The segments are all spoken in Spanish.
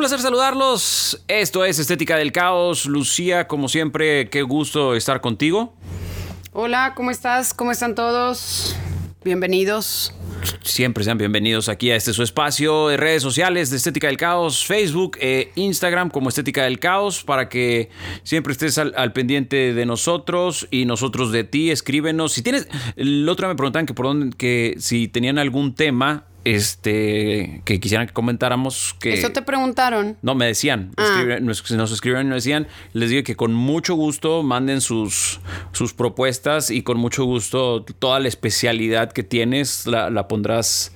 Placer saludarlos. Esto es Estética del Caos. Lucía, como siempre, qué gusto estar contigo. Hola, ¿cómo estás? ¿Cómo están todos? Bienvenidos. Siempre sean bienvenidos aquí a este su espacio de redes sociales de Estética del Caos, Facebook e Instagram como Estética del Caos, para que siempre estés al, al pendiente de nosotros y nosotros de ti. Escríbenos. Si tienes. El otro me preguntan que por dónde, que si tenían algún tema este que quisieran que comentáramos que ¿Eso te preguntaron? no me decían Ah. escribieron- nos, nos escribieron y nos decían les digo que con mucho gusto manden sus sus propuestas y con mucho gusto toda la especialidad que tienes la, la pondrás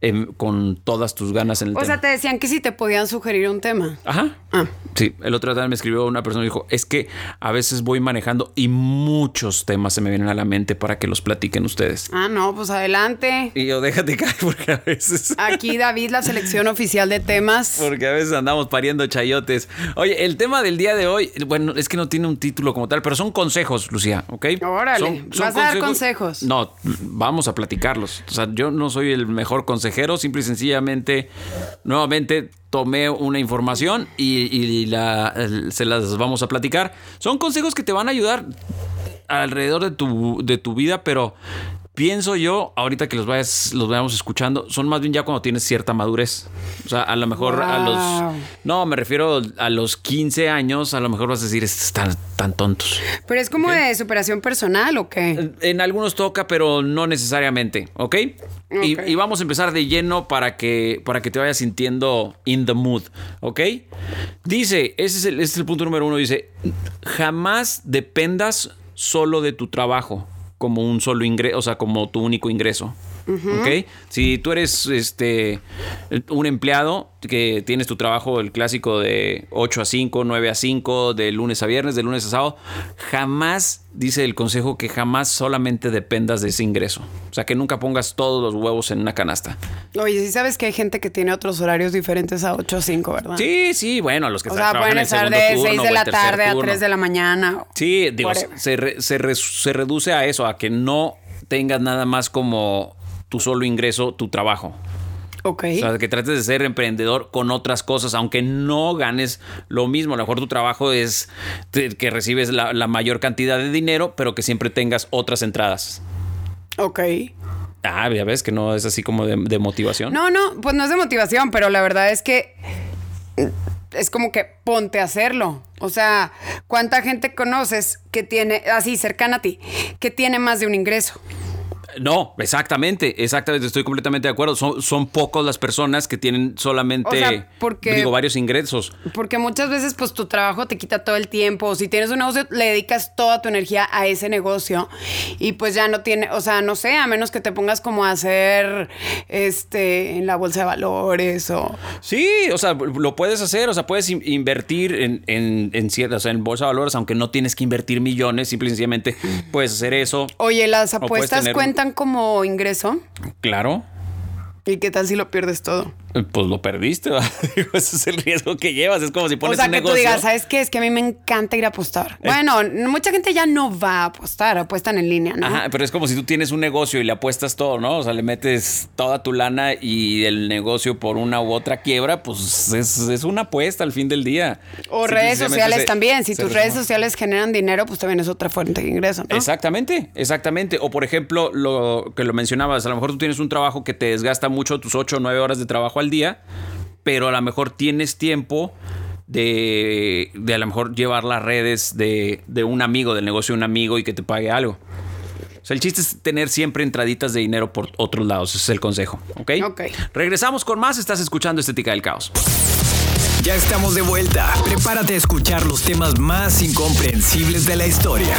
en- con todas tus ganas en el O tema sea, te decían que si te podían sugerir un tema. Ajá. Ah. Sí, el otro día me escribió una persona y dijo, es que a veces voy manejando y muchos temas se me vienen a la mente para que los platiquen ustedes. Ah, no, pues adelante. Y yo, déjate caer porque a veces... Aquí David, la selección oficial de temas. Porque a veces andamos pariendo chayotes. Oye, el tema del día de hoy, bueno, es que no tiene un título como tal, pero son consejos, Lucía, ¿ok? Órale, ¿vas a dar consejos? No, vamos a platicarlos. O sea, yo no soy el mejor consejero, simple y sencillamente, nuevamente tomé una información y, y la, se las vamos a platicar. Son consejos que te van a ayudar alrededor de tu, de tu vida, pero pienso yo, ahorita que los vayas, los vayamos escuchando, son más bien ya cuando tienes cierta madurez. O sea, a lo mejor a los. No, me refiero a los 15 años, a lo mejor vas a decir, están tan tontos. Pero es como de superación personal o qué? En algunos toca, pero no necesariamente, ¿ok? Y, vamos a empezar de lleno para que, para que te vayas sintiendo in the mood, ¿ok? Dice, ese es el, ese es el punto número uno, dice, jamás dependas solo de tu trabajo como un solo ingreso, o sea, como tu único ingreso. ¿Ok? Si tú eres este un empleado que tienes tu trabajo, el clásico de 8 a 5, 9 a 5, de lunes a viernes, de lunes a sábado, jamás, dice el consejo, que jamás solamente dependas de ese ingreso. O sea, que nunca pongas todos los huevos en una canasta. Oye, sí sabes que hay gente que tiene otros horarios diferentes a 8 o 5, ¿verdad? Sí, sí, bueno, a los que O sea, pueden en estar de turno 6 o de la tarde a turno. 3 de la mañana. Sí, digo, se, re- se re- se reduce a eso, a que no tengas nada más como tu solo ingreso, tu trabajo. Ok. O sea, que trates de ser emprendedor con otras cosas, aunque no ganes lo mismo. A lo mejor tu trabajo es que recibes la, la mayor cantidad de dinero, pero que siempre tengas otras entradas. ok. Ah, ya ves que no es así como de, de motivación. No, no, pues no es de motivación, pero la verdad es que es como que ponte a hacerlo. O sea, ¿cuánta gente conoces que tiene, así cercana a ti, que tiene más de un ingreso? No, exactamente, exactamente, estoy completamente de acuerdo. Son, son pocos las personas que tienen solamente, O sea, porque- digo, varios ingresos. Porque muchas veces, pues tu trabajo te quita todo el tiempo. Si tienes un negocio, le dedicas toda tu energía a ese negocio. Y pues ya no tiene, o sea, no sé, a menos que te pongas como a hacer este en la bolsa de valores o. Sí, o sea, lo puedes hacer, o sea, puedes in- invertir en, en, en ciertas, o sea, en bolsa de valores, aunque no tienes que invertir millones, simple y sencillamente puedes hacer eso. Oye, las apuestas tener- cuentan como ingreso. Claro. ¿Y qué tal si lo pierdes todo? Eh, Pues lo perdiste. Digo, ese es el riesgo que llevas. Es como si O pones sea, un que tú negocio. digas, ¿sabes qué? Es que a mí me encanta ir a apostar. Bueno, mucha gente ya no va a apostar, apuestan en línea, ¿no? Ajá, pero es como si tú tienes un negocio y le apuestas todo, ¿no? O sea, le metes toda tu lana y el negocio por una u otra quiebra, pues es, es una apuesta al fin del día. O Sí, redes sociales se- también. Si tus redes sociales generan dinero, pues también es otra fuente de ingreso, ¿no? Exactamente, exactamente. O por ejemplo, lo que lo mencionabas, a lo mejor tú tienes un trabajo que te desgasta mucho, tus 8 o 9 horas de trabajo al día, pero a lo mejor tienes tiempo de, de a lo mejor llevar las redes de, de un amigo, del negocio de un amigo y que te pague algo. O sea, el chiste es tener siempre entraditas de dinero por otros lados, ese es el consejo, ¿ok? Ok. Regresamos con más, estás escuchando Estética del Caos. Ya estamos de vuelta. Prepárate a escuchar los temas más incomprensibles de la historia.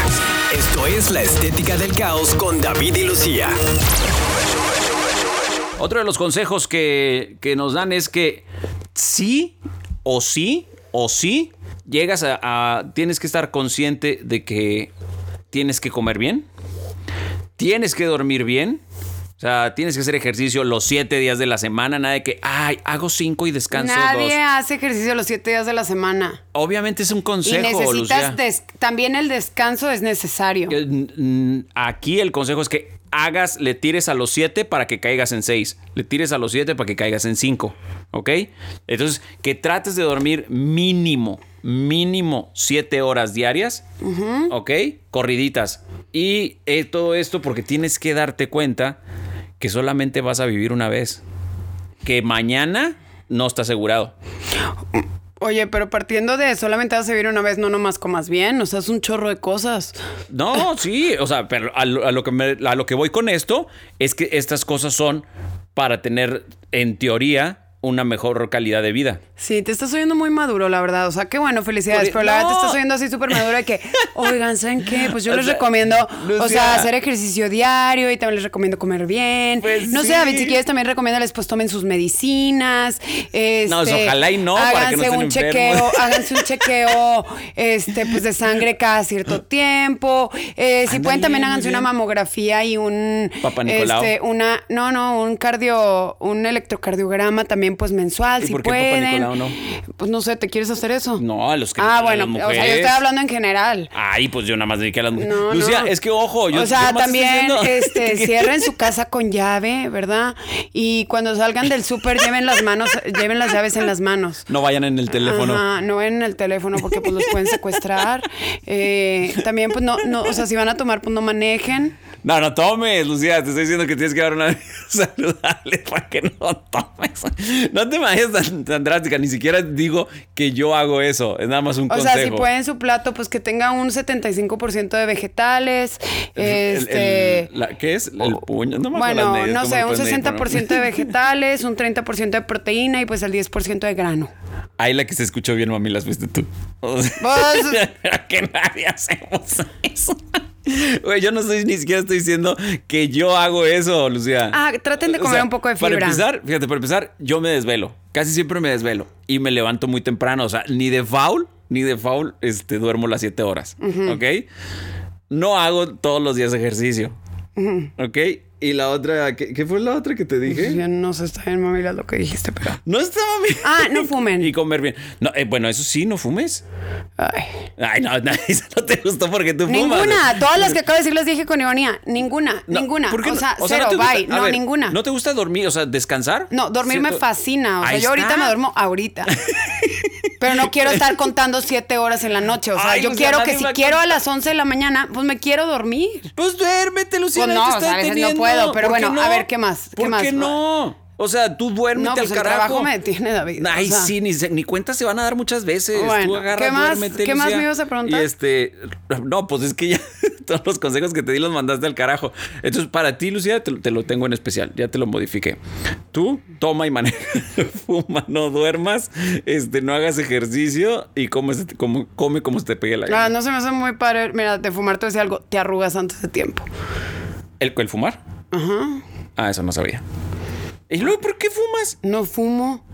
Esto es La Estética del Caos con David y Lucía. Otro de los consejos que, que nos dan es que sí o sí o sí llegas a, a- Tienes que estar consciente de que tienes que comer bien, tienes que dormir bien. O sea, tienes que hacer ejercicio los siete días de la semana, nada de que, ay, hago cinco y descanso Nadie dos. hace ejercicio los siete días de la semana. Obviamente es un Y consejo, necesitas Lucía. des- también el descanso es necesario. Eh, Aquí el consejo es que hagas, le tires a los 7 para que caigas en 6. Le tires a los 7 para que caigas en 5. ¿Ok? Entonces, que trates de dormir mínimo, mínimo 7 horas diarias. ¿Ok? Corriditas. Y eh, todo esto porque tienes que darte cuenta que solamente vas a vivir una vez. Que mañana no está asegurado. Oye, pero partiendo de solamente vas a vivir una vez, no nomás comas bien, o sea, es un chorro de cosas. No, sí, o sea, pero a lo, a lo que me- a lo que voy con esto es que estas cosas son para tener, en teoría, una mejor calidad de vida. Sí, te estás oyendo muy maduro, la verdad. O sea, qué bueno, felicidades. Por- Pero la verdad te estás oyendo así súper maduro de que, oigan, ¿saben qué? Pues yo O les sea, recomiendo, o sea, hacer ejercicio diario y también les recomiendo comer bien. Pues no sí. sé, David, si quieres también recomiéndales, pues tomen sus medicinas. Este, No, pues, ojalá y no, para que no háganse estén un enfermos. chequeo, háganse un chequeo, este, pues de sangre cada cierto tiempo. Eh, si pueden, también háganse una mamografía y un, Papa Nicolau. este, una, no, no, un cardio, un electrocardiograma también, pues mensual, ¿Y si por qué pueden. Nicolau no? Pues no sé, ¿te quieres hacer eso? No, a los que Ah, a bueno, o sea, yo estoy hablando en general. Ay, pues yo nada más dediqué a las mujeres. No, Lucía, no. es que ojo, yo o sea, yo también este, cierren su casa con llave, ¿verdad? Y cuando salgan del súper lleven las manos, lleven las llaves en las manos. No vayan en el teléfono. Ajá, no ven en el teléfono porque pues los pueden secuestrar. Eh, también pues no, no, o sea, si van a tomar pues no manejen. No, no tomes, Lucía. Te estoy diciendo que tienes que dar una vida saludable para que no tomes. No te vayas tan, tan drástica. Ni siquiera digo que yo hago eso. Es nada más un O consejo. sea, si pueden su plato pues que tenga un 75% de vegetales. El- el- este la- ¿Qué es? El puño. No me Bueno, no ¿cómo sé, un puedes medir? 60% de vegetales, un 30% de proteína y pues el 10% de grano. Ahí la que se escuchó bien, mami, las fuiste tú. O sea, Pues- que nadie hacemos eso. Güey, yo no estoy ni siquiera estoy diciendo que yo hago eso, Lucía. Ah, traten de O comer sea, un poco de Para fibra. empezar, fíjate, para empezar, yo me desvelo. Casi siempre me desvelo. Y me levanto muy temprano. O sea, ni de foul, ni de foul, este, duermo las 7 horas. ¿Ok? No hago todos los días ejercicio. ¿Ok? Y la otra, ¿qué, qué fue la otra que te dije? Ya no sé, está bien, mami, lo que dijiste, pero... No estaba bien. Ah, no fumen. Y comer bien. No, eh, bueno, eso sí, no fumes. Ay. Ay, no, no, eso no te gustó porque tú fumas. Ninguna. Todas las que acabo de decir las dije con ironía. Ninguna. No, ninguna. ¿por qué o no? sea, ¿no cero, te gusta- bye. No, ver, ninguna. ¿No te gusta dormir, o sea, descansar? No, dormir me fascina. O sea, Ahí yo ahorita está. me duermo ahorita. Pero no quiero estar contando siete horas en la noche. O sea, Ay, yo Lucía, quiero que si quiero a las 11 de la mañana, pues me quiero dormir. Pues duérmete, Lucía. Pues no, te o sea, está a veces no puedo, pero ¿Por qué bueno, a ver, ¿qué más? ¿Qué ¿Por más? qué no? O sea, tú duérmete No, al pues el carajo. trabajo me detiene, David. Ay, o sea. sí, ni, ni cuentas se van a dar muchas veces. Bueno, Tú agarras, ¿qué más- duérmete, qué más me ibas a preguntar? Y este, no, pues es que ya todos los consejos que te di los mandaste al carajo. Entonces, para ti, Lucía, te, te lo tengo en especial. Ya te lo modifiqué. Tú toma y maneja. Fuma, no duermas, este, no hagas ejercicio y come, como, come como se te pegue la Ah, gana. no se me hace muy padre. Mira, de fumar te decía algo. Te arrugas antes de tiempo. ¿El, el fumar? Ajá. Ah, eso no sabía. ¿Y luego por qué fumas? No fumo.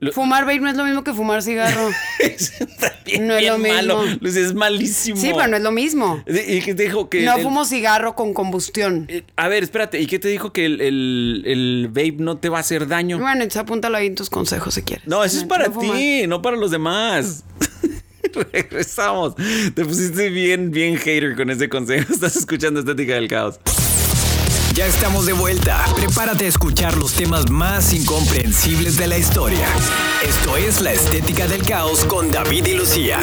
Lo- Fumar vape no es lo mismo que fumar cigarro. Bien, No es lo mismo. malo. Lucía, es malísimo. Sí, pero no es lo mismo. ¿Y qué te dijo que.? No el- fumo cigarro con combustión. eh, A ver, espérate. ¿Y qué te dijo que el, el, el vape no te va a hacer daño? Bueno, entonces apúntalo ahí en tus consejos si quieres. No, eso es para No ti, no para los demás. Regresamos. Te pusiste bien, bien hater con ese consejo. Estás escuchando Estética del Caos. Ya estamos de vuelta. Prepárate a escuchar los temas más incomprensibles de la historia. Esto es La Estética del Caos con David y Lucía.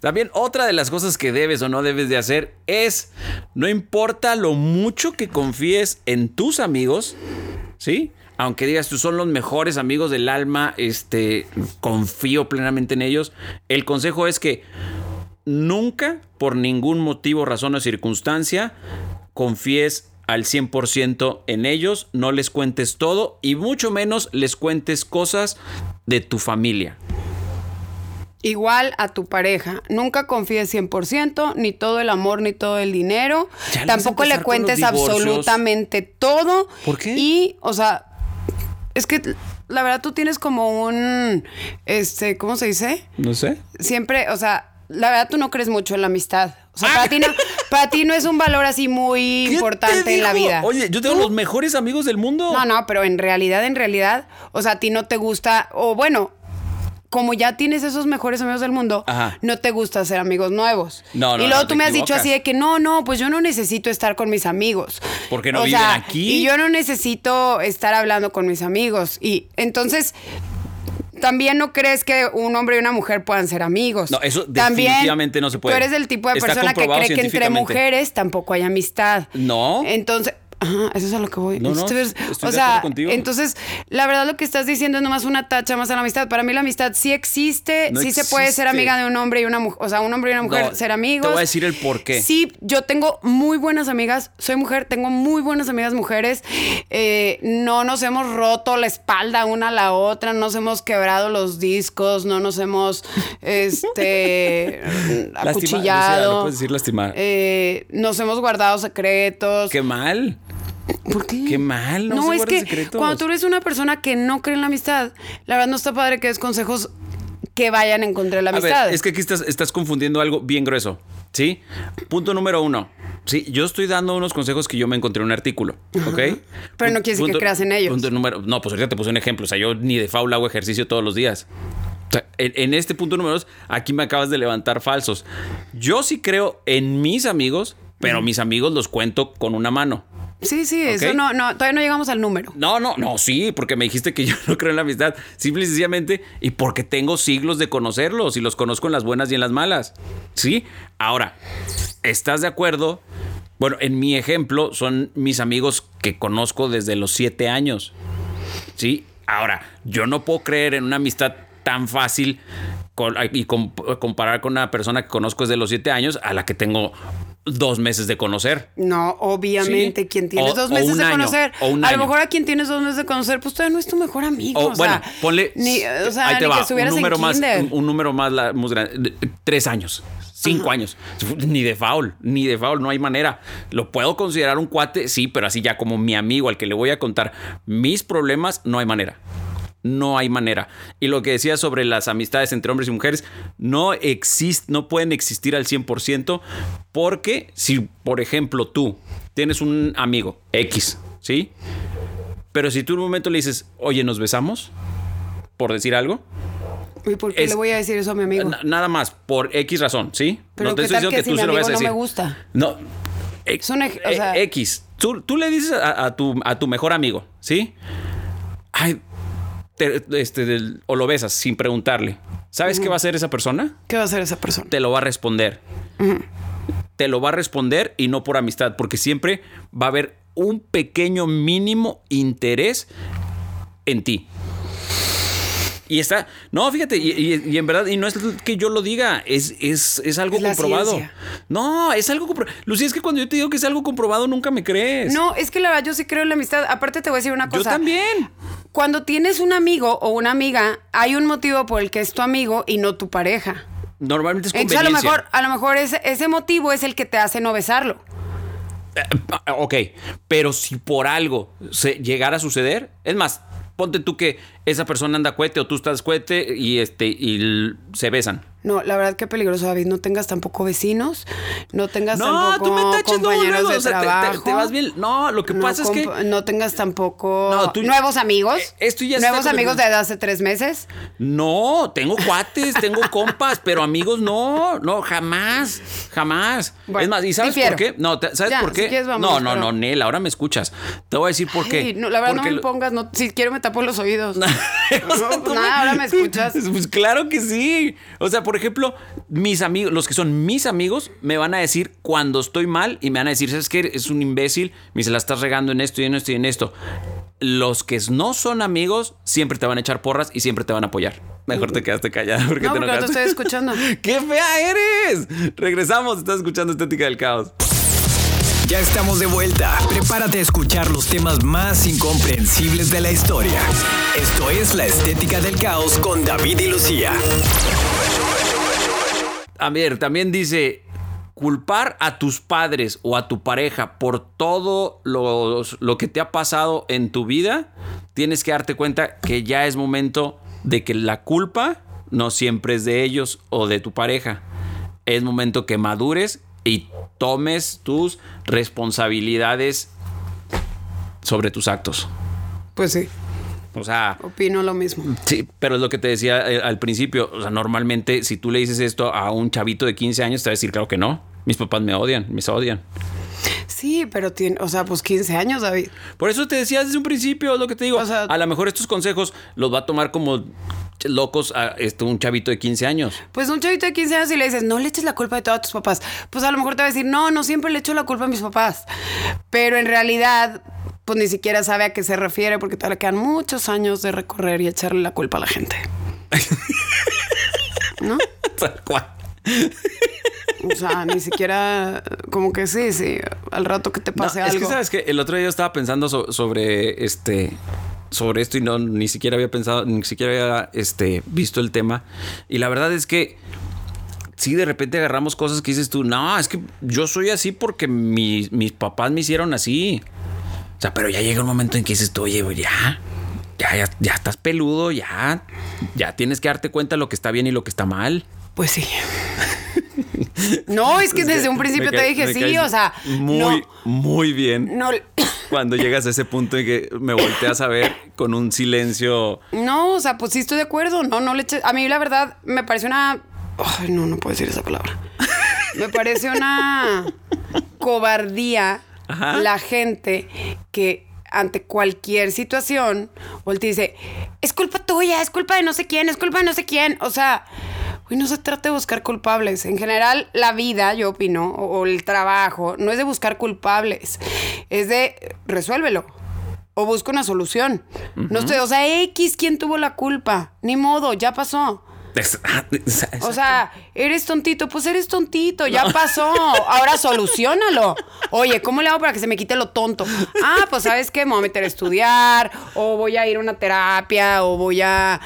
También otra de las cosas que debes o no debes de hacer es, no importa lo mucho que confíes en tus amigos, ¿sí? Aunque digas tú son los mejores amigos del alma, este, confío plenamente en ellos. El consejo es que nunca, por ningún motivo, razón o circunstancia, confíes al 100% en ellos, no les cuentes todo y mucho menos les cuentes cosas de tu familia. igual a tu pareja. Nunca confíes 100%, ni todo el amor, ni todo el dinero. Ya Tampoco le cuentes absolutamente todo. ¿Por qué? Y, o sea, es que la verdad tú tienes como un, este, ¿cómo se dice? No sé. Siempre, o sea, la verdad tú no crees mucho en la amistad. O sea, para ti no, para ti no es un valor así muy ¿Qué importante te en la vida. Oye, yo tengo Tú- los mejores amigos del mundo. no, no, pero en realidad, en realidad, o sea, a ti no te gusta, o bueno, como ya tienes esos mejores amigos del mundo, Ajá. no te gusta hacer amigos nuevos. No, no, Y luego no, tú me has dicho así de que no, no, pues yo no necesito estar con mis amigos. Porque no O viven sea, aquí. Y yo no necesito estar hablando con mis amigos. Y entonces. También no crees que un hombre y una mujer puedan ser amigos. No, eso También, definitivamente no se puede. Tú eres el tipo de Está persona que cree que entre mujeres tampoco hay amistad. No. Entonces, ajá, eso es a lo que voy. No, no, estoy o sea, contigo. entonces, la verdad lo que estás diciendo es nomás una tacha más a la amistad. Para mí la amistad sí existe, No sí se puede ser amiga de un hombre y una mujer, o sea, un hombre y una mujer ser amigos. te voy a decir el por qué. Sí, yo tengo muy buenas amigas, soy mujer, tengo muy buenas amigas mujeres. Eh, no nos hemos roto la espalda una a la otra, no nos hemos quebrado los discos, no nos hemos este Lastima- Lucía, acuchillado. no puedes decir lastimar. Eh, nos hemos guardado secretos. Qué mal. ¿Por qué? Qué mal, no se es que secretos. cuando tú eres una persona que no cree en la amistad, la verdad no está padre que des consejos que vayan en contra de la A ver, amistad. es que aquí estás, estás confundiendo algo bien grueso. ¿Sí? Punto número uno. Sí, yo estoy dando unos consejos que yo me encontré en un artículo. ¿Ok? Pero no quiere decir que creas en ellos. Punto número. No, pues ahorita te puse un ejemplo. O sea, yo ni de faula hago ejercicio todos los días. O sea, en, en este punto número dos, aquí me acabas de levantar falsos. Yo sí creo en mis amigos, pero mis amigos los cuento con una mano. Sí, sí, eso no, no, todavía no llegamos al número. No, no, no, sí, porque me dijiste que yo no creo en la amistad. Simple y sencillamente, y porque tengo siglos de conocerlos y los conozco en las buenas y en las malas. ¿Sí? Ahora, ¿estás de acuerdo? Bueno, en mi ejemplo, son mis amigos que conozco desde los siete años. ¿Sí? Ahora, yo no puedo creer en una amistad tan fácil y com- comparar con una persona que conozco desde los siete años a la que tengo dos meses de conocer. No, obviamente, Sí. quien tienes O- dos meses de año, conocer. o un a año. lo mejor a quien tienes dos meses de conocer, pues todavía no es tu mejor amigo. O, o bueno, sea, ponle. Ni, o sea, ahí te ni va, que estuvieras un número en más, un, un número más, la- más grande. Tres años, cinco años. Ni de foul, ni de foul, no hay manera. Lo puedo considerar un cuate, sí, pero así ya como mi amigo al que le voy a contar mis problemas, no hay manera. No hay manera. Y lo que decía sobre las amistades entre hombres y mujeres, no existe, no pueden existir al 100% porque si, por ejemplo, tú tienes un amigo X, ¿sí? Pero si tú en un momento le dices, oye, ¿nos besamos? Por decir algo. ¿Y por qué es- le voy a decir eso a mi amigo? Na- nada más, por X razón, ¿sí? Pero te ¿qué tal que si mi se lo vayas a no me gusta? No. Es un ej- o eh, sea- X. Tú, tú le dices a, a tu, a tu mejor amigo, ¿sí? Ay, te- este, del- o lo besas sin preguntarle. ¿Sabes qué va a hacer esa persona? ¿Qué va a hacer esa persona? Te lo va a responder. Te lo va a responder y no por amistad, porque siempre va a haber un pequeño mínimo interés en ti. Y está, no, fíjate, y, y- y en verdad, y no es que yo lo diga, es, es, es algo Es comprobado. ciencia. No, es algo comprobado. Lucía, es que cuando yo te digo que es algo comprobado, nunca me crees. No, es que la verdad yo sí creo en la amistad. Aparte te voy a decir una yo cosa. también. Cuando tienes un amigo o una amiga, hay un motivo por el que es tu amigo y no tu pareja. Normalmente es Entonces a lo conveniencia. mejor, a lo mejor ese, ese motivo es el que te hace no besarlo. Ah, Ok, pero si por algo se llegara a suceder, es más, ponte tú que esa persona anda cohete o tú estás cohete y este y se besan. No, la verdad que peligroso, David. No tengas tampoco vecinos, no tengas No, tampoco tú me tachas luego, compañeros luego, de o sea, te- te- trabajo. te vas bien. No, lo que no, pasa es que- no tengas tampoco No, tú- nuevos amigos. Eh, esto ya nuevos amigos de hace tres meses. No, tengo cuates, tengo compas, pero amigos no, no, jamás, jamás. Bueno, es más, ¿y sabes difiero. por qué? No, ¿sabes Ya, por qué? si quieres, vámonos, no, no, pero- no, Nel, ahora me escuchas. Te voy a decir por qué. Ay, no, la verdad Porque no me lo- pongas, no, si quiero me tapo los oídos. O sea, No, ahora me escuchas. Pues claro que sí. O sea, por ejemplo, mis amigos, los que son mis amigos, me van a decir cuando estoy mal y me van a decir, ¿sabes qué? Es un imbécil, me se la estás regando en esto y en esto y en esto. Los que no son amigos siempre te van a echar porras y siempre te van a apoyar. Mejor te quedaste callada porque No, te porque no te estoy escuchando. ¡Qué fea eres! Regresamos, estás escuchando Estética del Caos. Ya estamos de vuelta. Prepárate a escuchar los temas más incomprensibles de la historia. Esto es La Estética del Caos con David y Lucía. A ver, también dice, culpar a tus padres o a tu pareja por todo lo, lo, que te ha pasado en tu vida, tienes que darte cuenta que ya es momento de que la culpa no siempre es de ellos o de tu pareja. Es momento que madures y tomes tus responsabilidades sobre tus actos. Pues sí. O sea. Opino lo mismo. Sí, pero es lo que te decía eh, al principio. O sea, normalmente, si tú le dices esto a un chavito de 15 años, te va a decir, claro que no. Mis papás me odian, me odian. Sí, pero tiene, o sea, pues 15 años, David. Por eso te decía desde un principio, es lo que te digo. a lo mejor estos consejos los va a tomar como locos a este, un chavito de 15 años. Pues un chavito de 15 años y le dices, no le eches la culpa de todos tus papás. Pues a lo mejor te va a decir, no, no siempre le echo la culpa a mis papás. Pero en realidad, pues ni siquiera sabe a qué se refiere porque todavía le quedan muchos años de recorrer y echarle la culpa a la gente. ¿No? Tal cual. O sea, ni siquiera, como que sí, sí, al rato que te pase algo. Es que sabes que el otro día estaba pensando sobre este sobre esto y no ni siquiera había pensado, ni siquiera había este, visto el tema. Y la verdad es que si de repente agarramos cosas que dices tú, no, es que yo soy así porque mis papás me hicieron así. O sea, pero ya llega un momento en que dices tú, oye, ya, ya, ya, estás peludo, ya, ya tienes que darte cuenta lo que está bien y lo que está mal. Pues sí. No, es que desde un principio te dije sí, o sea. Muy, muy bien. No. Cuando llegas a ese punto en que me volteas a ver con un silencio. No, o sea, pues sí estoy de acuerdo. No, no le eches. A mí, la verdad, me parece una. Ay, no, no puedo decir esa palabra. Me parece una cobardía la gente que ante cualquier situación voltea y dice: Es culpa tuya, es culpa de no sé quién, es culpa de no sé quién. O sea Uy, no se trata de buscar culpables. En general, la vida, yo opino, o, el trabajo, no es de buscar culpables. Es de resuélvelo. O busca una solución. No sé, o sea, X, ¿quién tuvo la culpa? Ni modo, ya pasó. Ah, o sea, eres tontito, pues eres tontito, ya pasó. Ahora solucionalo. Oye, ¿cómo le hago para que se me quite lo tonto? Ah, pues sabes qué, me voy a meter a estudiar, o voy a ir a una terapia, o voy a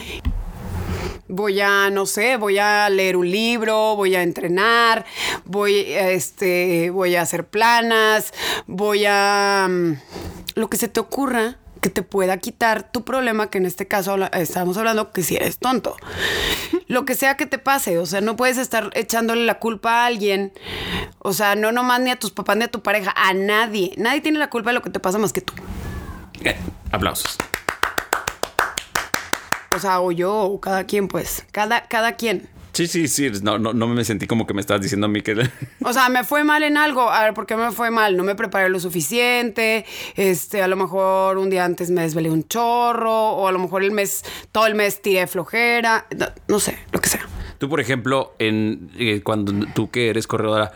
voy a, no sé, voy a leer un libro, voy a entrenar, voy, este, voy a hacer planas, voy a... Mm, lo que se te ocurra que te pueda quitar tu problema, que en este caso estamos hablando que si eres tonto. Lo que sea que te pase, o sea, no puedes estar echándole la culpa a alguien, o sea, no nomás ni a tus papás ni a tu pareja, a nadie. Nadie tiene la culpa de lo que te pasa más que tú. Eh, aplausos. O sea, o yo, o cada quien, pues. Cada, cada quien. Sí, sí, sí. No, no, no me sentí como que me estabas diciendo a mí que. O sea, me fue mal en algo. A ver, ¿por qué me fue mal? No me preparé lo suficiente. Este, a lo mejor un día antes me desvelé un chorro. O a lo mejor el mes, todo el mes tiré flojera. No, sé, lo que sea. Tú, por ejemplo, en eh, cuando tú que eres corredora,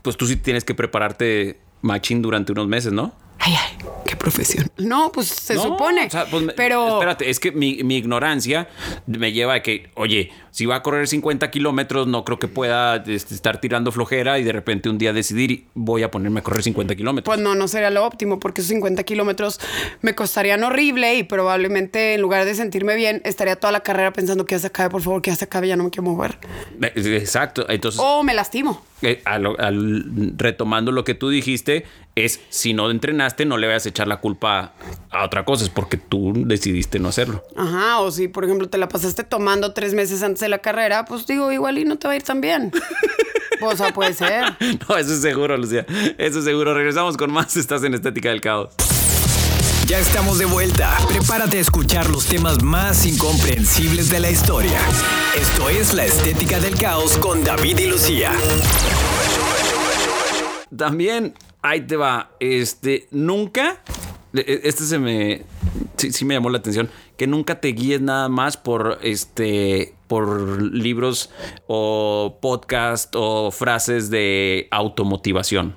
pues tú sí tienes que prepararte machín durante unos meses, ¿no? Ay, ay, qué profesión. No, pues se supone. Pues, pero. Espérate, es que mi, mi, ignorancia me lleva a que, oye, si va a correr 50 kilómetros, no creo que pueda este, estar tirando flojera y de repente un día decidir voy a ponerme a correr 50 kilómetros. Pues no, no sería lo óptimo porque esos 50 kilómetros me costarían horrible y probablemente en lugar de sentirme bien, estaría toda la carrera pensando que ya se acabe, por favor, que ya se acabe, ya no me quiero mover. Eh, exacto. Entonces. O me lastimo. Eh, retomando lo que tú dijiste, es si no entrenaste, no le vayas a echar la culpa a otra cosa, es porque tú decidiste no hacerlo. Ajá, o si por ejemplo te la pasaste tomando tres meses antes de la carrera, pues digo, igual y no te va a ir tan bien. o sea, puede ser. No, eso es seguro, Lucía. Eso es seguro. Regresamos con más. Estás en Estética del Caos. Ya estamos de vuelta. Prepárate a escuchar los temas más incomprensibles de la historia. Esto es La Estética del Caos con David y Lucía. También, ahí te va. Este, nunca. E, e, este se me. Sí, sí me llamó la atención. Que nunca te guíes nada más por este por libros o podcast o frases de automotivación.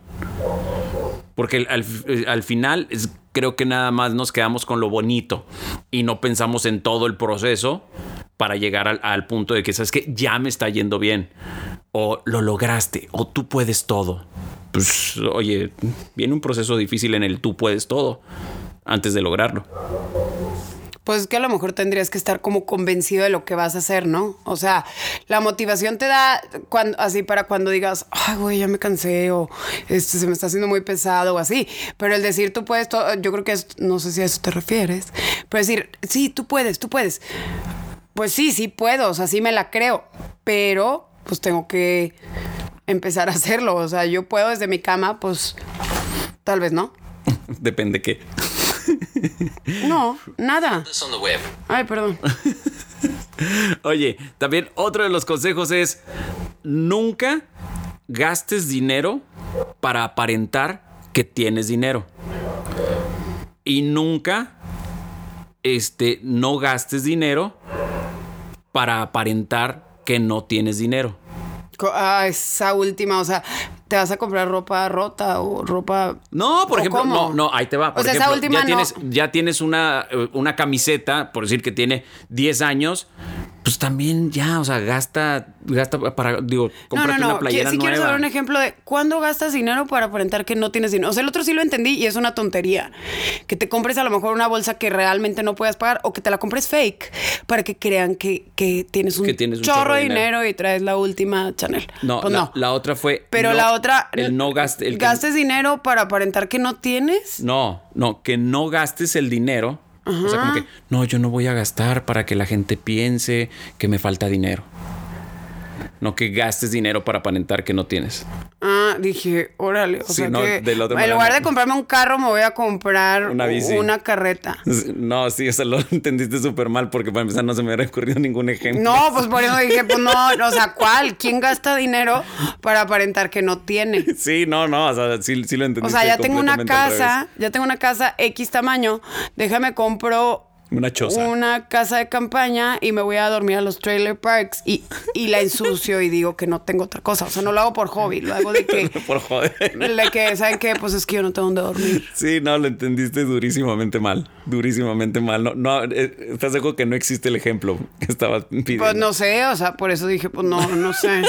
Porque al, final creo que nada más nos quedamos con lo bonito y no pensamos en todo el proceso para llegar al, punto de que sabes que ya me está yendo bien o lo lograste o tú puedes todo. Pues oye, viene un proceso difícil en el tú puedes todo antes de lograrlo. Pues que a lo mejor tendrías que estar como convencido de lo que vas a hacer, ¿no? O sea, la motivación te da cuando, así para cuando digas, ay, güey, ya me cansé o este, se me está haciendo muy pesado o así. Pero el decir tú puedes, yo creo que no sé si a eso te refieres, pero decir, sí, tú puedes, tú puedes. Pues sí, sí puedo, o sea, sí me la creo, pero pues tengo que empezar a hacerlo. O sea, yo puedo desde mi cama, pues tal vez no. Depende qué. No, nada. Ay, perdón. Oye, también otro de los consejos es nunca gastes dinero para aparentar que tienes dinero. Y nunca este no gastes dinero para aparentar que no tienes dinero. Ah, esa última, o sea, te vas a comprar ropa rota o ropa. No, por ¿O ejemplo, cómo? no, no, ahí te va. Por O sea, esa ejemplo, última ya tienes, no. ya tienes una, eh, una camiseta, por decir que tiene 10 años, pues también ya, o sea, gasta, gasta para, digo, No, cómprate no, no. una playera si quieres nueva. saber un ejemplo de cuándo gastas dinero para aparentar que no tienes dinero. O sea, el otro sí lo entendí y es una tontería. Que te compres a lo mejor una bolsa que realmente no puedas pagar o que te la compres fake para que crean que, que tienes un, Que tienes un chorro de dinero. y traes la última Chanel. No, Pues la, no. la otra fue. Pero no- la otra. El no gaste. El que- ¿Gastes dinero para aparentar que no tienes? no, no, que no gastes el dinero. O sea, como que, no, yo no voy a gastar para que la gente piense que me falta dinero. No que gastes dinero para aparentar que no tienes. Ah, dije, órale. O Sí, sea no, que en lugar de comprarme un carro, me voy a comprar Una bici. una carreta. No, sí, o sea, lo entendiste súper mal porque para empezar no se me había ocurrido ningún ejemplo. No, pues por eso dije, pues no, o sea, ¿cuál? ¿Quién gasta dinero para aparentar que no tiene? Sí, no, no, o sea, sí, sí lo entendiste. O sea, ya tengo una casa, ya tengo una casa X tamaño, déjame compro Una choza. una casa de campaña y me voy a dormir a los trailer parks y, y la ensucio y digo que no tengo otra cosa. O sea, no lo hago por hobby, lo hago de que, Por joder. de que ¿saben qué? Pues es que yo no tengo dónde dormir. Sí, no, lo entendiste durísimamente mal. Durísimamente mal. No, no, eh, estás seguro que no existe el ejemplo que estabas pidiendo. Pues no sé, o sea, por eso dije, pues no, no sé.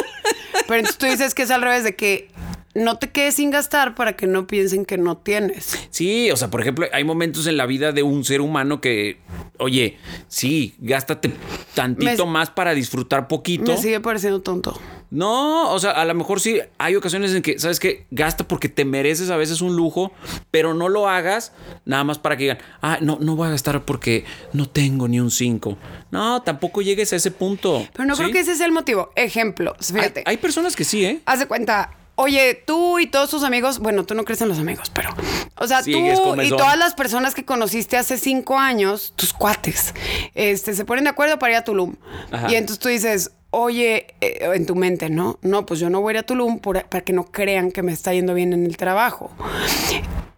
Pero entonces tú dices que es al revés de que no te quedes sin gastar para que no piensen que no tienes. Sí, o sea, por ejemplo, hay momentos en la vida de un ser humano que, oye, sí, gástate tantito Me- más para disfrutar poquito. Me sigue pareciendo tonto. No, o sea, a lo mejor sí hay ocasiones en que, ¿sabes qué? Gasta porque te mereces a veces un lujo, pero no lo hagas nada más para que digan, ah, no, no voy a gastar porque no tengo ni un 5. No, tampoco llegues a ese punto. Pero no ¿sí? creo que ese sea el motivo. Ejemplo, Hay, fíjate. hay personas que sí, ¿eh? Haz de cuenta, oye, tú y todos tus amigos, bueno, tú no crees en los amigos, pero, o sea, Sí, tú y todas las personas que conociste hace cinco años, tus cuates, este, se ponen de acuerdo para ir a Tulum. Ajá. Y entonces tú dices, oye, eh, en tu mente, ¿no? No, pues yo no voy a ir a Tulum para que no crean que me está yendo bien en el trabajo.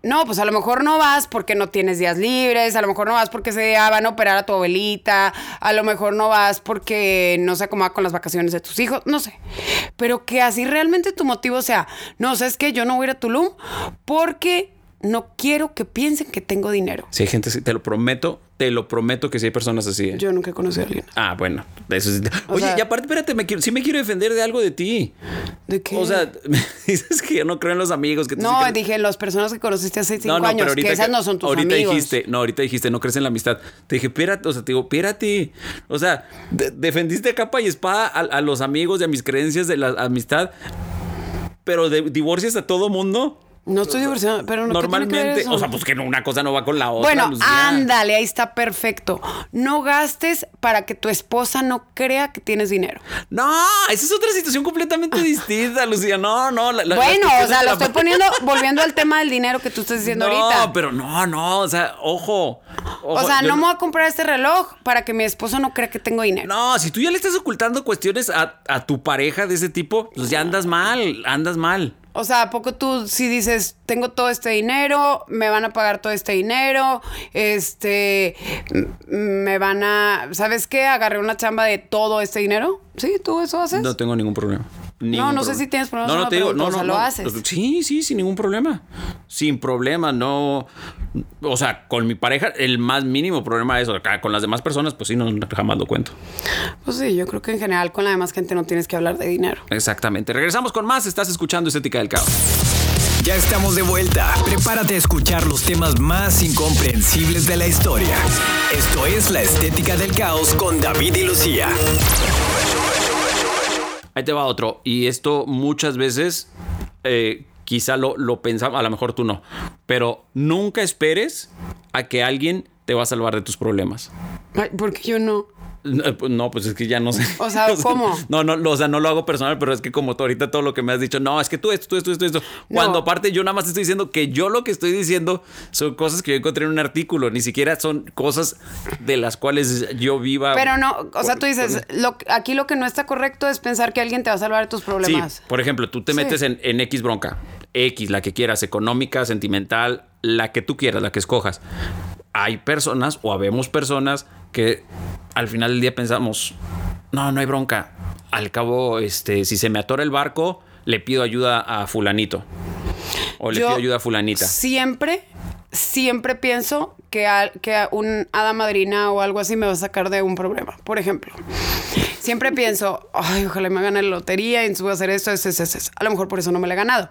No, pues a lo mejor no vas porque no tienes días libres, a lo mejor no vas porque ese día van a operar a tu abuelita, a lo mejor no vas porque no se acomoda con las vacaciones de tus hijos, no sé. Pero que así realmente tu motivo sea, no, sabes que yo no voy a ir a Tulum porque no quiero que piensen que tengo dinero. Sí, hay gente, así, te lo prometo, te lo prometo que sí hay personas así. ¿eh? Yo nunca he conocido a alguien. Ah, bueno, eso sí. O Oye, sea- y aparte, espérate, me quiero, sí me quiero defender de algo de ti. ¿De qué? O sea, dices que yo no creo en los amigos. Que sí no, dije las personas que conociste hace cinco años, que esas no son tus ahorita amigos. dijiste, no, ahorita dijiste, no crees en la amistad. Te dije, espérate, o sea, te digo, espérate. O sea, de- defendiste a capa y espada a, a los amigos y a mis creencias de la amistad, pero de- divorcias a todo mundo. No estoy divorciada, pero no ¿qué tiene que ver Normalmente, eso? o sea, pues que no, una cosa no va con la otra. Bueno, Lucía. ándale, ahí está perfecto. No gastes para que tu esposa no crea que tienes dinero. No, esa es otra situación completamente distinta, Lucía. No, no. la- la- bueno, o sea, lo la- estoy poniendo, volviendo al tema del dinero que tú estás diciendo no, ahorita. pero no, no, o sea, ojo. o sea, yo no me voy a comprar este reloj para que mi esposo no crea que tengo dinero. No, si tú ya le estás ocultando cuestiones a, a tu pareja de ese tipo, pues ya andas mal, andas mal. O sea, ¿a poco tú si dices, tengo todo este dinero, me van a pagar todo este dinero, este, me van a, ¿sabes qué? Agarré una chamba de todo este dinero. ¿Sí? ¿Tú eso haces? No tengo ningún problema. No, no sé si tienes problemas No, no no, te digo, no, o no, sea, lo haces. Sí, sí, sin ningún problema. Sin problema, no. O sea, con mi pareja, el más mínimo problema es, acá, con las demás personas, pues sí, no, jamás lo cuento. Pues sí, yo creo que en general con la demás gente no tienes que hablar de dinero. Exactamente. Regresamos con más. Estás escuchando Estética del Caos. Ya estamos de vuelta. Prepárate a escuchar los temas más incomprensibles de la historia. Esto es La Estética del Caos con David y Lucía. Ahí te va otro. Y esto muchas veces eh, quizá lo, lo pensamos, a lo mejor tú no. Pero nunca esperes a que alguien te va a salvar de tus problemas. Porque yo no. No, pues, no, pues es que ya no sé. O sea, ¿cómo? No, no, o sea, no lo hago personal, pero es que como tú ahorita todo lo que me has dicho, no, es que tú esto, tú esto, esto, esto. Cuando aparte yo nada más estoy diciendo que yo lo que estoy diciendo son cosas que yo encontré en un artículo, ni siquiera son cosas de las cuales yo viva. Pero no, o sea, tú dices, lo, aquí lo que no está correcto es pensar que alguien te va a salvar de tus problemas. Sí, por ejemplo, tú te Sí. metes en, en X bronca, X, la que quieras, económica, sentimental, la que tú quieras, la que escojas. Hay personas o habemos personas que al final del día pensamos, no, no hay bronca. Al cabo, este, si se me atora el barco, le pido ayuda a fulanito. O le Yo pido ayuda a fulanita. Siempre, siempre pienso que, a- que a un hada madrina o algo así me va a sacar de un problema. Por ejemplo, siempre pienso, ay, ojalá me gane la lotería y entonces voy a hacer esto, esto, esto, esto. A lo mejor por eso no me la he ganado.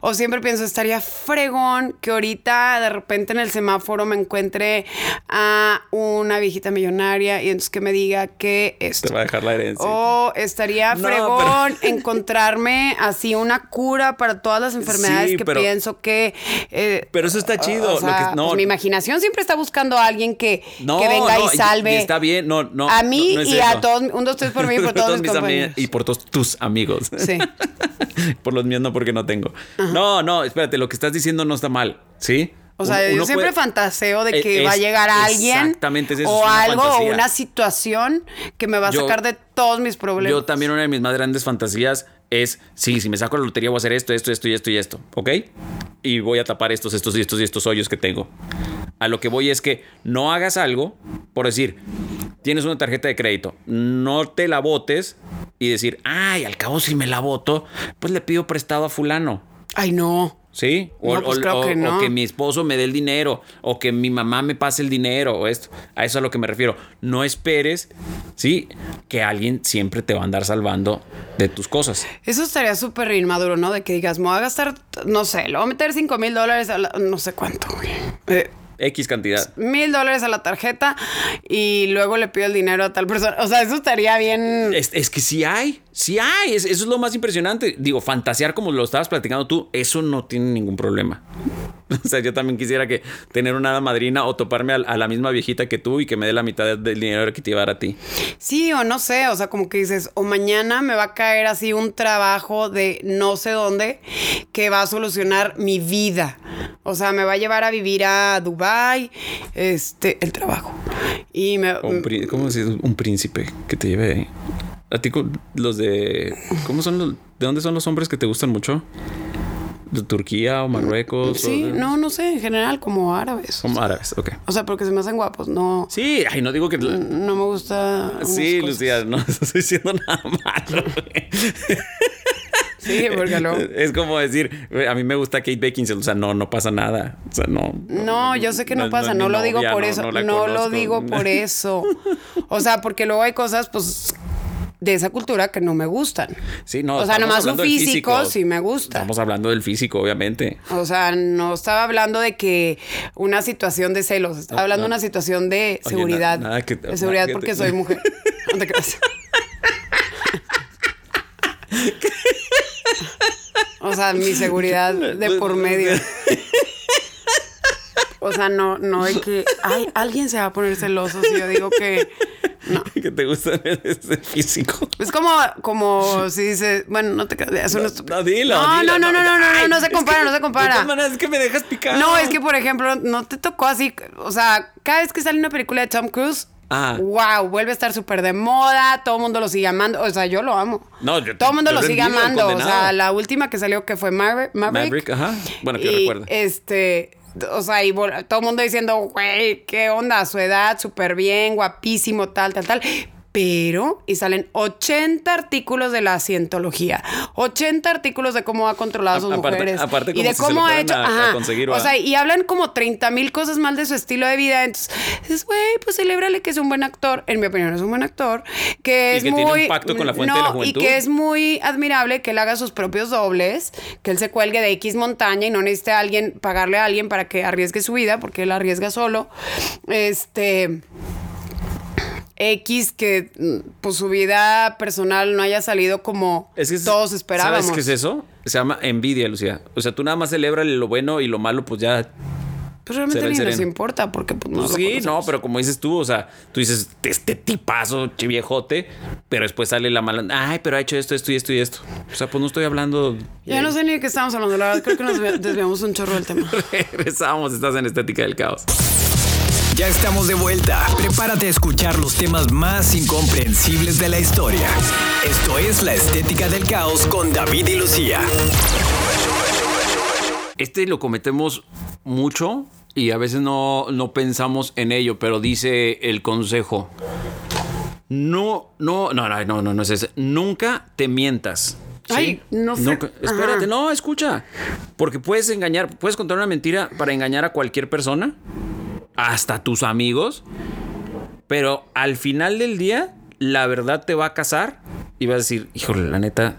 O siempre pienso, estaría fregón que ahorita de repente en el semáforo me encuentre a una viejita millonaria y entonces que me diga que esto. Te va a dejar la herencia. O estaría No, fregón encontrarme así una cura para todas las enfermedades Sí, que pero- pienso que. eh, Pero eso está chido, o lo que- no. pues mi imaginación siempre está buscando a alguien que, No, que venga y salve. y está bien, no, no, A mí no- no es y a eso. todos. Un, dos, tres por mí y por todos, mis compañeros. y por todos tus amigos. Sí. por los míos no, porque no tengo. No, no, espérate, lo que estás diciendo no está mal, ¿sí? O sea, Uno- yo uno siempre puede- fantaseo de Eh, que va a llegar alguien exactamente, es eso, o algo o una situación que me va a Yo- sacar de todos mis problemas. Yo también una de mis más grandes fantasías es, sí, si me saco la lotería voy a hacer esto, esto, esto y esto y esto, ¿ok? Y voy a tapar estos, estos y estos y estos hoyos que tengo. A lo que voy es que no hagas algo, por decir, tienes una tarjeta de crédito, no te la botes y decir, ay, al cabo si me la boto, pues le pido prestado a fulano. Ay, no. ¿Sí? O, No, pues o- creo o- que no. o que mi esposo me dé el dinero, o que mi mamá me pase el dinero, o esto. A eso es a lo que me refiero. No esperes, ¿sí? Que alguien siempre te va a andar salvando de tus cosas. Eso estaría súper inmaduro, ¿no? De que digas, me voy a gastar, no sé, le voy a meter 5 mil dólares a la- no sé cuánto, güey. Eh, X cantidad. mil dólares a la tarjeta y luego le pido el dinero a tal persona. O sea, eso estaría bien. Es, es que sí hay, sí hay. Es- eso es lo más impresionante. Digo, fantasear como lo estabas platicando tú, eso no tiene ningún problema. O sea, yo también quisiera que tener una hada madrina o toparme a, a la misma viejita que tú y que me dé la mitad del dinero que te iba a dar a ti. Sí, o no sé, o sea, como que dices, o mañana me va a caer así un trabajo de no sé dónde que va a solucionar mi vida. O sea, me va a llevar a vivir a Dubai, este, el trabajo. Y me un ¿Cómo dice? Un príncipe que te lleve. A ti, los de. ¿Cómo son los.? ¿De dónde son los hombres que te gustan mucho? ¿De Turquía o Marruecos? Sí, o de- no, no sé, en general, como árabes. Son árabes, ok. O sea, porque se me hacen guapos, no, Sí, ay, no digo que. no me gusta. Sí, cosas. Lucía, no estoy diciendo nada malo. Sí, porque luego. Es como decir, a mí me gusta Kate Beckinsale, o sea, no, no pasa nada. O sea, no. No, yo sé que no, pasa, no, lo digo por eso, no, lo digo por eso. O sea, porque luego hay cosas, pues, de esa cultura que no me gustan. Sí, no. o sea, nomás del físico, sí me gusta. Estamos hablando del físico, obviamente. O sea, no estaba hablando de que una situación de celos, estaba hablando de una situación de Oye, seguridad. na- nada que- de seguridad nada que porque te- soy mujer. No te creas. O sea, mi seguridad de por medio. O sea, no, no hay que. Ay, alguien se va a poner celoso si yo digo que. No. que te gusta ese físico. Es como, como si dices, bueno, no te creas, no, No, dilo. No, dilo, no, no, no, no, no, Ay, no se compara, que no se De compara. todas maneras, es que me dejas picar. No, es que, por ejemplo, no te tocó así. O sea, cada vez que sale una película de Tom Cruise, Ah. wow, vuelve a estar súper de moda, todo el mundo lo sigue amando. O sea, yo lo amo. No, yo- todo el mundo lo sigue amando. O sea, la última que salió que fue Maver- Maverick. Maverick, ajá. Bueno, que yo recuerdo. Este. O sea, y todo el mundo diciendo, güey, qué onda, su edad, súper bien, guapísimo, tal, tal, tal. Pero, y salen 80 artículos de la cientología, 80 artículos de cómo ha controlado a sus Aparte- mujeres. aparte y de si cómo ha hecho. a- a ajá. conseguir, o sea, y hablan como 30 mil cosas mal de su estilo de vida. Entonces, dices, güey, pues celébrale que es un buen actor. En mi opinión, es un buen actor. Que Y es que muy. tiene un pacto con la fuente de la no, juventud. Y que es muy admirable que él haga sus propios dobles, que él se cuelgue de X montaña y no necesite a alguien, pagarle a alguien para que arriesgue su vida, porque él arriesga solo. Este. X que mm, pues su vida personal no haya salido como Es que es- todos esperábamos. ¿Sabes qué es eso? Se llama envidia, Lucía. O sea, tú nada más celebras lo bueno y lo malo, pues ya. Pues realmente ni nos importa porque pues, no Pues sí, no, pero como dices tú, o sea, tú dices, este tipazo, che viejote, pero después sale la mala. Ay, pero ha hecho esto, esto y esto y esto. O sea, pues no estoy hablando. Ya no sé ni de qué estamos hablando, la verdad creo que nos desviamos un chorro del tema. Regresamos, estás en Estética del Caos. Ya estamos de vuelta. Prepárate a escuchar los temas más incomprensibles de la historia. Esto es La Estética del Caos con David y Lucía. Este lo cometemos mucho y a veces no, no pensamos en ello, pero dice el consejo. No, no, no, no, no, no, no es ese. Nunca te mientas. ¿sí? Ay, no sé. Nunca- espérate, Ajá. no, escucha. Porque puedes engañar, puedes contar una mentira para engañar a cualquier persona, hasta tus amigos, pero al final del día, la verdad te va a casar y vas a decir, híjole, la neta,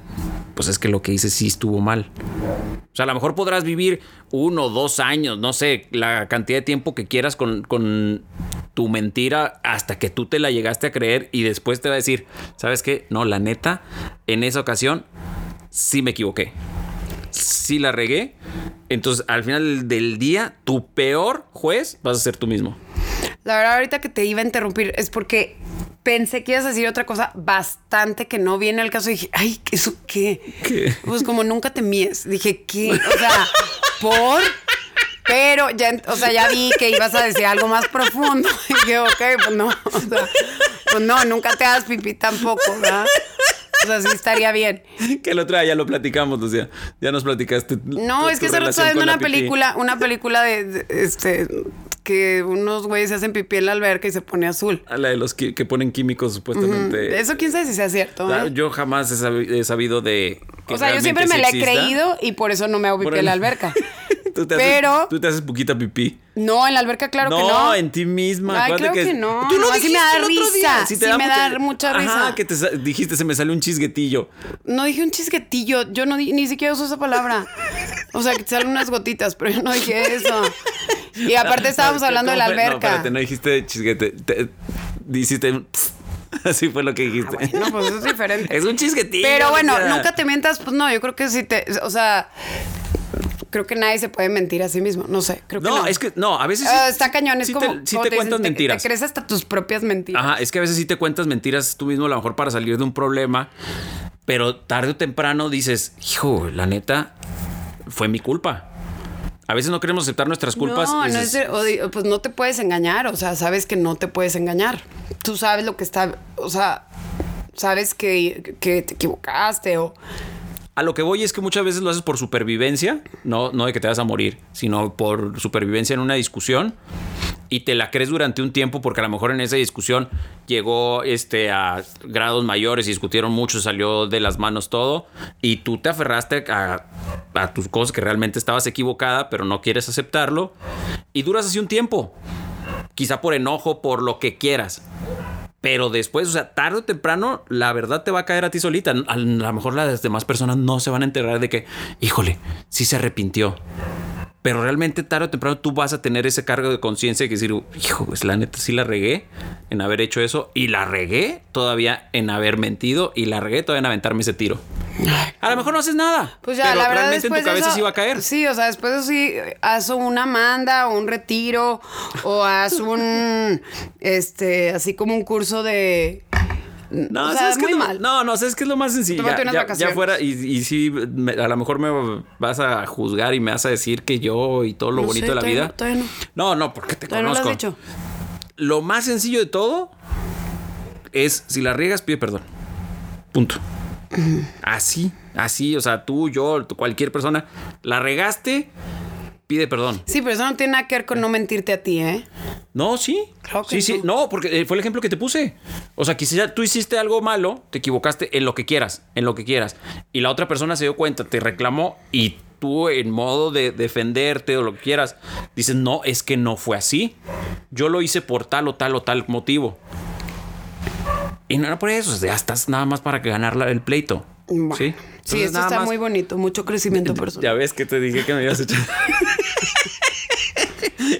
pues es que lo que hice sí estuvo mal. O sea, a lo mejor podrás vivir uno, dos años, no sé, la cantidad de tiempo que quieras con, con tu mentira hasta que tú te la llegaste a creer y después te va a decir, ¿sabes qué? No, la neta, en esa ocasión sí me equivoqué. Sí la regué. Entonces, al final del día, tu peor juez vas a ser tú mismo. La verdad, ahorita que te iba a interrumpir es porque pensé que ibas a decir otra cosa bastante que no viene al caso. Y dije, ay, ¿eso qué? ¿Qué? Pues como nunca te mies. Dije, ¿qué? O sea, ¿por? Pero ya, o sea, ya vi que ibas a decir algo más profundo. Y dije, ok, pues no. O sea, pues no, nunca te hagas pipí tampoco, ¿verdad? O sea, sí estaría bien. Que el otro día ya lo platicamos, o sea, ya nos platicaste. No, es que se relación estaba viendo una película, una película de, de, este que unos güeyes se hacen pipí en la alberca y se pone azul. A la de los que, que ponen químicos supuestamente. Eso quién sabe si sea cierto. Ah, ¿eh? Yo jamás he sabi- he sabido de. que O sea, yo siempre me la he creído y por eso no me hago pipí en la alberca. tú, te Pero- haces, tú te haces poquita pipí. No, en la alberca claro que no. en ti misma. Ay, claro que no. Tú lo sí me dijiste da el otro risa. día. Sí me da mucha risa. Ajá, que te dijiste, se me sale un chisguetillo. No dije un chisguetillo. Yo no ni siquiera uso esa palabra. O sea, que te salen unas gotitas, pero yo no dije eso. Y aparte estábamos No, hablando de la ¿cómo fue? No, alberca. espérate, no dijiste chisguete. Te, dijiste pss. Así fue lo que dijiste. No, pues eso es diferente. Es un chisguetillo. Pero bueno, o sea. nunca te mientas, pues no, yo creo que sí te, o sea, creo que nadie se puede mentir a sí mismo, no sé, creo que no. No, es que no, a veces. Ah, está cañón, es sí como, Te, sí como te cuentas mentiras. Te crees hasta tus propias mentiras. Ajá, es que a veces sí te cuentas mentiras tú mismo, a lo mejor para salir de un problema, pero tarde o temprano dices, hijo, la neta, fue mi culpa. A veces no queremos aceptar nuestras culpas. No, no es, o pues no te puedes engañar, o sea, sabes que no te puedes engañar. Tú sabes lo que está, o sea, sabes que, que te equivocaste o... A lo que voy es que muchas veces lo haces por supervivencia, no, no de que te vas a morir, sino por supervivencia en una discusión y te la crees durante un tiempo porque a lo mejor en esa discusión llegó este, a grados mayores y discutieron mucho, salió de las manos todo y tú te aferraste a, a tus cosas que realmente estabas equivocada, pero no quieres aceptarlo y duras así un tiempo, quizá por enojo, por lo que quieras. Pero después, o sea, tarde o temprano, la verdad te va a caer a ti solita. A lo mejor las demás personas no se van a enterar de que, híjole, sí se arrepintió. Pero realmente tarde o temprano tú vas a tener ese cargo de conciencia y decir, hijo, pues la neta sí la regué en haber hecho eso. Y la regué todavía en haber mentido. Y la regué todavía en aventarme ese tiro. A lo mejor no haces nada. Pues ya, pero la verdad realmente en tu cabeza eso, sí va a caer. Sí, o sea, después de eso sí haz una manda o un retiro o haz un este así como un curso de No, o sea, ¿sabes es muy lo- mal. No, no, ¿sabes qué es lo más sencillo? Ya, ya- vacaciones. ya fuera, y, y sí, me- a lo mejor me vas a juzgar y me vas a decir que yo y todo lo No bonito sé, de la vida. no, no. No, no, porque te no lo conozco. has dicho. Lo más sencillo de todo es si la riegas, pide perdón. Punto. Así, así, o sea, tú, yo, cualquier persona, la regaste, pide perdón. Sí, pero eso no tiene nada que ver con no mentirte a ti, ¿eh? No, sí. Creo que sí, sí. No, porque eh, fue el ejemplo que te puse. O sea, quizás tú hiciste algo malo, te equivocaste en lo que quieras, en lo que quieras. Y la otra persona se dio cuenta, te reclamó y tú en modo de defenderte o lo que quieras, dices, no, es que no fue así. Yo lo hice por tal o tal o tal motivo. Y no era por eso, o sea, ya estás nada más para que ganar el pleito. Bueno. Sí. Sí, Entonces, esto nada está más- muy bonito, mucho crecimiento personal. Ya ves que te dije que me ibas a echar.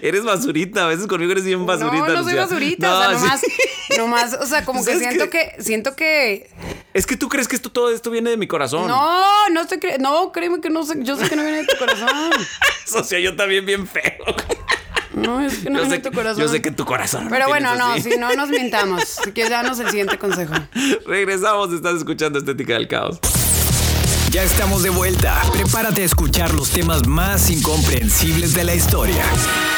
eres basurita, a veces conmigo eres bien basurita. no, no soy Lucía. basurita, No, o sea, sí. nomás, nomás, o sea, como que ¿Sabes siento que, siento que, Es que tú crees que esto, todo esto viene de mi corazón. no, no estoy, cre- no, créeme que no sé, yo sé que no viene de tu corazón, sea, yo también bien feo. No, es que no Yo viene sé, de tu corazón. yo sé que tu corazón. Pero bueno, no, así. si no nos mintamos, si quieres darnos el siguiente consejo. Regresamos, estás escuchando Estética del Caos. Ya estamos de vuelta. Prepárate a escuchar los temas más incomprensibles de la historia.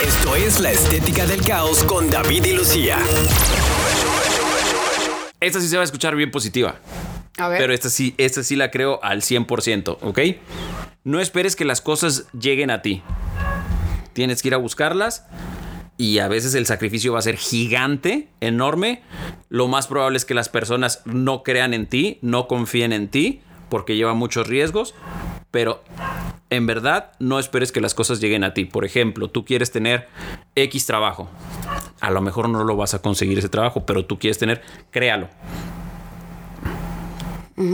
Esto es La Estética del Caos con David y Lucía. Esta sí se va a escuchar bien positiva. A ver, Pero esta sí, esta sí la creo al 100%, ¿ok? No esperes que las cosas lleguen a ti. Tienes que ir a buscarlas y a veces el sacrificio va a ser gigante, enorme. Lo más probable es que las personas no crean en ti, no confíen en ti, porque lleva muchos riesgos. Pero en verdad no esperes que las cosas lleguen a ti. Por ejemplo, tú quieres tener X trabajo. A lo mejor no lo vas a conseguir ese trabajo, pero tú quieres tener, créalo.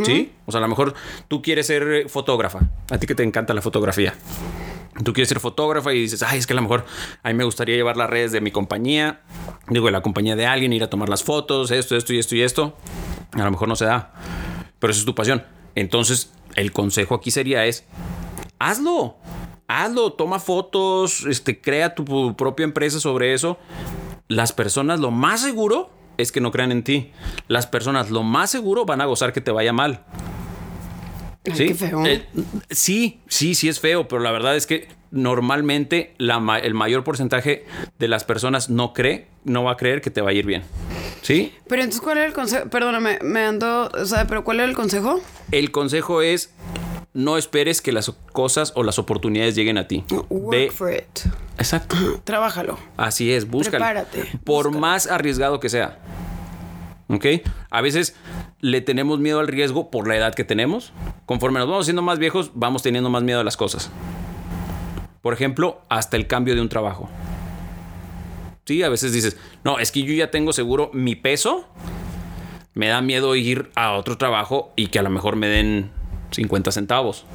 ¿Sí? O sea, a lo mejor tú quieres ser eh, fotógrafa. A ti que te encanta la fotografía. Tú quieres ser fotógrafa y dices, ay, es que a lo mejor a mí me gustaría llevar las redes de mi compañía, digo, de la compañía de alguien, ir a tomar las fotos, esto, esto y esto y esto. A lo mejor no se da, pero esa es tu pasión. Entonces, el consejo aquí sería es, hazlo, hazlo, toma fotos, este, crea tu propia empresa sobre eso. Las personas, lo más seguro es que no crean en ti. Las personas, lo más seguro, van a gozar que te vaya mal. Ay, ¿Sí? qué feo. Eh, sí, sí, sí es feo, pero la verdad es que normalmente la ma- el mayor porcentaje de las personas no cree, no va a creer que te va a ir bien. ¿Sí? pero entonces, ¿cuál era el consejo? Perdóname, me ando, o sea, pero ¿cuál era el consejo? El consejo es no esperes que las cosas o las oportunidades lleguen a ti. Work Ve- for it. Exacto. Trabájalo. Así es, búscalo. Prepárate, Por búscalo. más arriesgado que sea. ¿Ok? A veces le tenemos miedo al riesgo por la edad que tenemos. Conforme nos vamos siendo más viejos, vamos teniendo más miedo a las cosas. Por ejemplo, hasta el cambio de un trabajo. Sí, a veces dices, no, es que yo ya tengo seguro mi peso. Me da miedo ir a otro trabajo y que a lo mejor me den 50 centavos.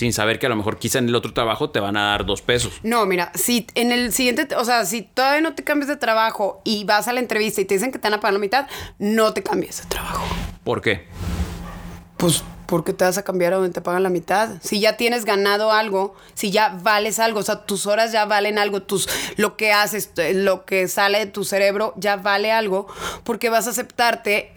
Sin saber que a lo mejor quizá en el otro trabajo te van a dar dos pesos. No, mira, si en el siguiente, o sea, si todavía no te cambias de trabajo y vas a la entrevista y te dicen que te van a pagar la mitad, no te cambies de trabajo. ¿Por qué? Pues, ¿por qué te vas a cambiar a donde te pagan la mitad? Si ya tienes ganado algo, si ya vales algo, o sea, tus horas ya valen algo, tus, lo que haces, eh, lo que sale de tu cerebro ya vale algo, porque vas a aceptarte,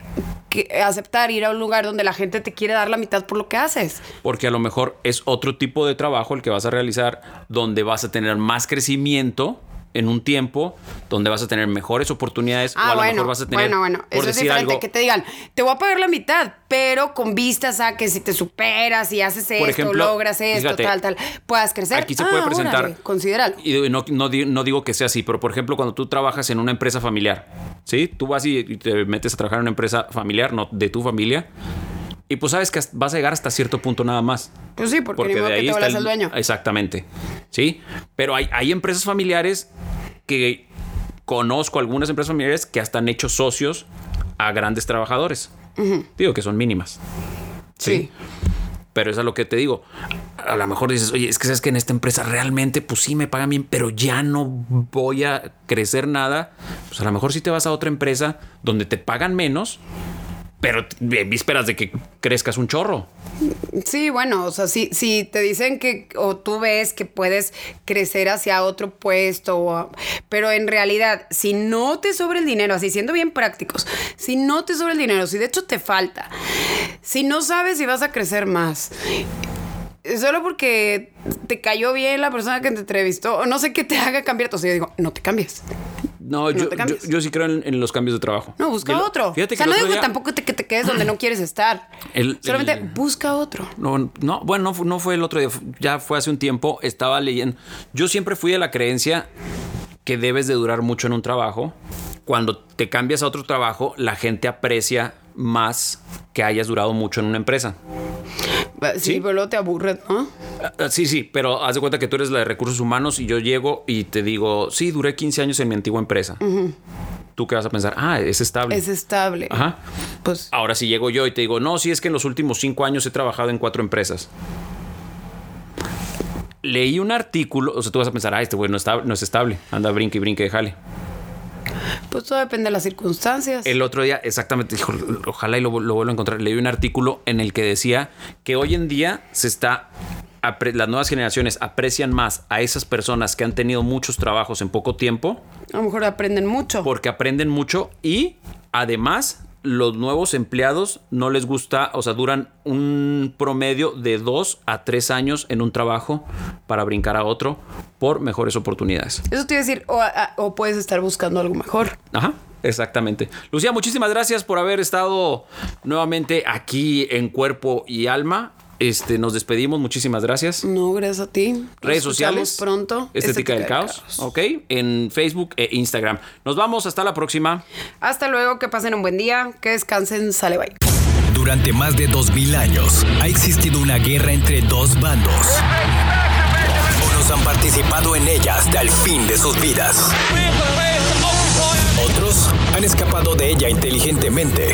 aceptar ir a un lugar donde la gente te quiere dar la mitad por lo que haces. Porque a lo mejor es otro tipo de trabajo el que vas a realizar donde vas a tener más crecimiento en un tiempo, donde vas a tener mejores oportunidades o Ah, a lo bueno, mejor vas a tener, bueno, bueno, por eso es decir diferente, algo, que te digan, te voy a pagar la mitad, pero con vistas a que si te superas y haces esto, ejemplo, logras esto, fíjate, tal, tal, puedas crecer. aquí se Ah, puede presentar. órale, considéralo. Y no, no no digo que sea así, pero por ejemplo, cuando tú trabajas en una empresa familiar, ¿sí? Tú vas y te metes a trabajar en una empresa familiar, no de tu familia, y pues sabes que vas a llegar hasta cierto punto nada más. Pues sí, porque, modo que te está el dueño. Exactamente. Sí. Pero hay, hay empresas familiares que conozco algunas empresas familiares que hasta han hecho socios a grandes trabajadores. Digo que son mínimas. Sí. Pero eso es lo que te digo. A lo mejor dices, oye, es que sabes que en esta empresa realmente, pues sí me pagan bien, pero ya no voy a crecer nada. Pues a lo mejor sí te vas a otra empresa donde te pagan menos, pero en vísperas de que crezcas un chorro. Sí, bueno, o sea, si, si te dicen que, o tú ves que puedes crecer hacia otro puesto, o- pero en realidad, si no te sobra el dinero, así siendo bien prácticos, si no te sobra el dinero, si de hecho te falta, si no sabes si vas a crecer más, solo porque te cayó bien la persona que te entrevistó, o no sé qué te haga cambiar, entonces yo digo, no te cambies. No, yo, sí creo en, en los cambios de trabajo. No, busca lo- otro. Fíjate o sea, que no digo día- tampoco te- que te quedes donde no quieres estar. El- Solamente el- busca otro. No, no, bueno, no, fu- no fue el otro día, ya fue hace un tiempo, estaba leyendo. Yo siempre fui de la creencia que debes de durar mucho en un trabajo. Cuando te cambias a otro trabajo, la gente aprecia más que hayas durado mucho en una empresa. Sí, Sí. pero luego te aburres, ¿no? Ah, Sí, sí, pero haz de cuenta que tú eres la de recursos humanos y yo llego y te digo, sí, duré 15 años en mi antigua empresa. ¿Tú qué vas a pensar? Ah, es estable. Es estable. Ajá. Pues Ahora si llego yo y te digo, no, sí es que en los últimos cinco años he trabajado en cuatro empresas. Leí un artículo, o sea, tú vas a pensar, ah, este güey no, está, no es estable, anda brinque y brinque, jale. Pues todo depende de las circunstancias. El otro día, exactamente, dijo, ojalá y lo, lo vuelva a encontrar. Leí un artículo en el que decía que hoy en día se está. Las nuevas generaciones aprecian más a esas personas que han tenido muchos trabajos en poco tiempo A lo mejor aprenden mucho. porque aprenden mucho y además los nuevos empleados no les gusta, o sea, duran un promedio de dos a tres años en un trabajo para brincar a otro por mejores oportunidades. Eso te iba a decir, o, a- o puedes estar buscando algo mejor. Ajá, exactamente. Lucía, muchísimas gracias por haber estado nuevamente aquí en cuerpo y alma. Este, nos despedimos, muchísimas gracias. No, gracias a ti. Nos Redes escuchamos sociales. pronto. Estética, del caos. Ok. En Facebook e Instagram. Nos vamos. Hasta la próxima. Hasta luego, que pasen un buen día, que descansen, sale bye. Durante más de 2000 años ha existido una guerra entre dos bandos. Unos han participado en ella hasta el fin de sus vidas. Otros han escapado de ella inteligentemente.